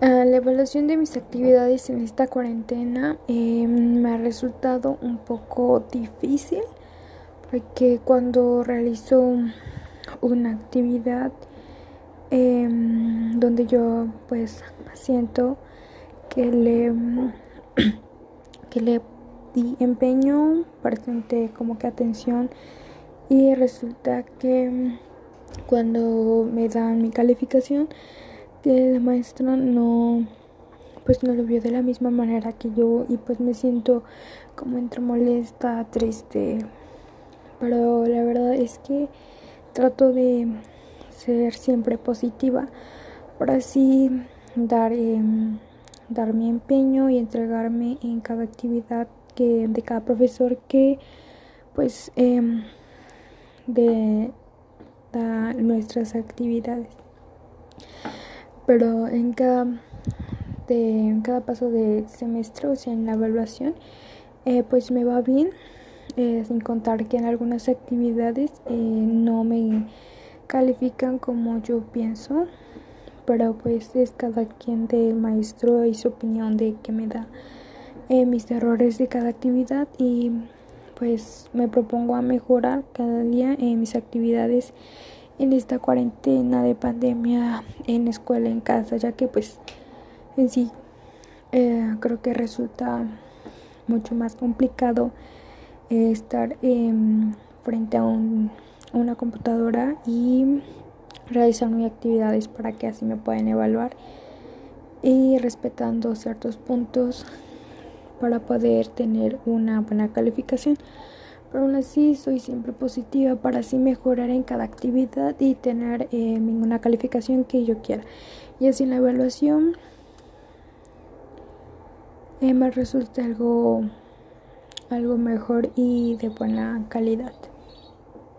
Ah, la evaluación de mis actividades en esta cuarentena em, me ha resultado un poco difícil porque cuando realizo una actividad em, donde yo pues siento que le que le di empeño, presente como que atención y resulta que cuando me dan mi calificación que la maestra no pues no lo vio de la misma manera que yo y pues me siento como entre molesta, triste. Pero la verdad es que trato de ser siempre positiva para así dar, em, dar mi empeño y entregarme en cada actividad que de cada profesor que pues em, de da nuestras actividades pero en cada, de, cada paso de semestre, o sea, en la evaluación, eh, pues me va bien, eh, sin contar que en algunas actividades eh, no me califican como yo pienso, pero pues es cada quien del maestro y su opinión de que me da mis errores de cada actividad y pues me propongo a mejorar cada día en mis actividades en esta cuarentena de pandemia en escuela, en casa, ya que pues en sí eh, creo que resulta mucho más complicado eh, estar frente a un, una computadora y realizar mis actividades para que así me puedan evaluar y respetando ciertos puntos para poder tener una buena calificación pero aún así soy siempre positiva para así mejorar en cada actividad y tener eh, calificación que yo quiera. Y así en la evaluación eh, me resulta algo, algo mejor y de buena calidad.